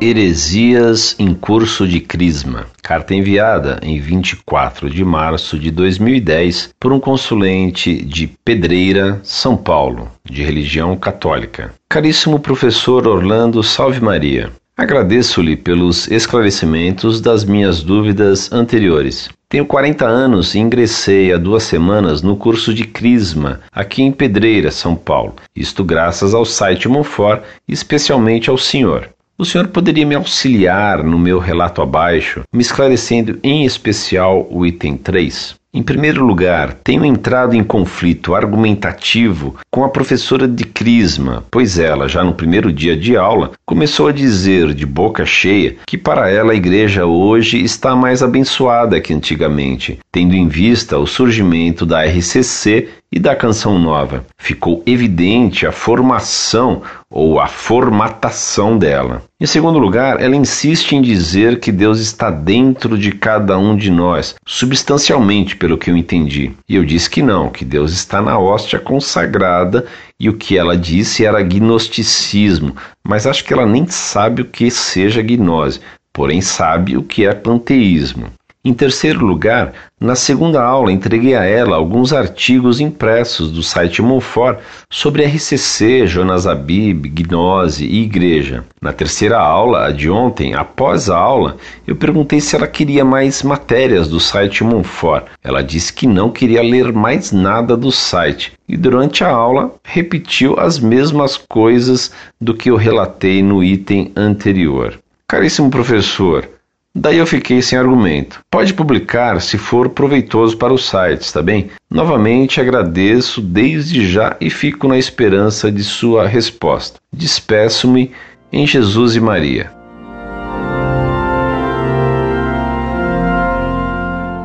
Heresias em curso de crisma. Carta enviada em 24 de março de 2010 por um consulente de Pedreira, São Paulo, de religião católica. Caríssimo professor Orlando Salve Maria. Agradeço-lhe pelos esclarecimentos das minhas dúvidas anteriores. Tenho 40 anos e ingressei há duas semanas no curso de Crisma, aqui em Pedreira, São Paulo. Isto graças ao site Monfort especialmente ao senhor. O senhor poderia me auxiliar no meu relato abaixo, me esclarecendo em especial o item 3? Em primeiro lugar, tenho entrado em conflito argumentativo com a professora de Crisma, pois ela, já no primeiro dia de aula, começou a dizer de boca cheia que para ela a igreja hoje está mais abençoada que antigamente, tendo em vista o surgimento da RCC e da canção nova. Ficou evidente a formação ou a formatação dela. Em segundo lugar, ela insiste em dizer que Deus está dentro de cada um de nós, substancialmente, pelo que eu entendi. E eu disse que não, que Deus está na hóstia consagrada e o que ela disse era gnosticismo, mas acho que ela nem sabe o que seja gnose, porém sabe o que é panteísmo. Em terceiro lugar, na segunda aula entreguei a ela alguns artigos impressos do site Monfort sobre RCC, Jonas Abib, Gnose e Igreja. Na terceira aula, a de ontem, após a aula, eu perguntei se ela queria mais matérias do site Monfort. Ela disse que não queria ler mais nada do site e durante a aula repetiu as mesmas coisas do que eu relatei no item anterior. Caríssimo professor, Daí eu fiquei sem argumento. Pode publicar se for proveitoso para o site, está bem? Novamente agradeço desde já e fico na esperança de sua resposta. Despeço-me em Jesus e Maria.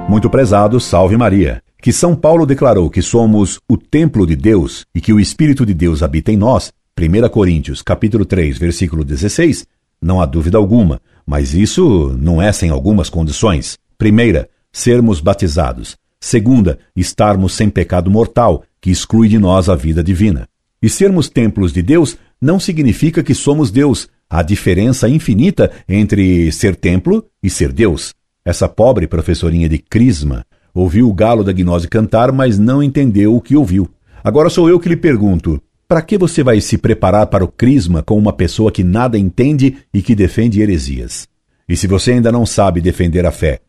Muito prezado, salve Maria. Que São Paulo declarou que somos o templo de Deus e que o Espírito de Deus habita em nós, 1 Coríntios, capítulo 3, versículo 16, não há dúvida alguma mas isso não é sem algumas condições. Primeira, sermos batizados. Segunda, estarmos sem pecado mortal, que exclui de nós a vida divina. E sermos templos de Deus não significa que somos Deus. Há diferença infinita entre ser templo e ser Deus. Essa pobre professorinha de Crisma ouviu o galo da gnose cantar, mas não entendeu o que ouviu. Agora sou eu que lhe pergunto: para que você vai se preparar para o crisma com uma pessoa que nada entende e que defende heresias? E se você ainda não sabe defender a fé,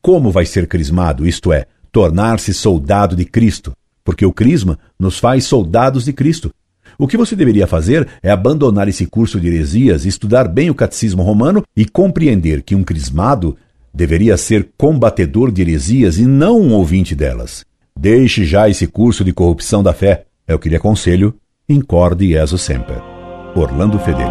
como vai ser crismado, isto é, tornar-se soldado de Cristo? Porque o crisma nos faz soldados de Cristo. O que você deveria fazer é abandonar esse curso de heresias, estudar bem o catecismo romano e compreender que um crismado deveria ser combatedor de heresias e não um ouvinte delas. Deixe já esse curso de corrupção da fé. É o que lhe aconselho, incorde e sempre. Orlando Fedeli.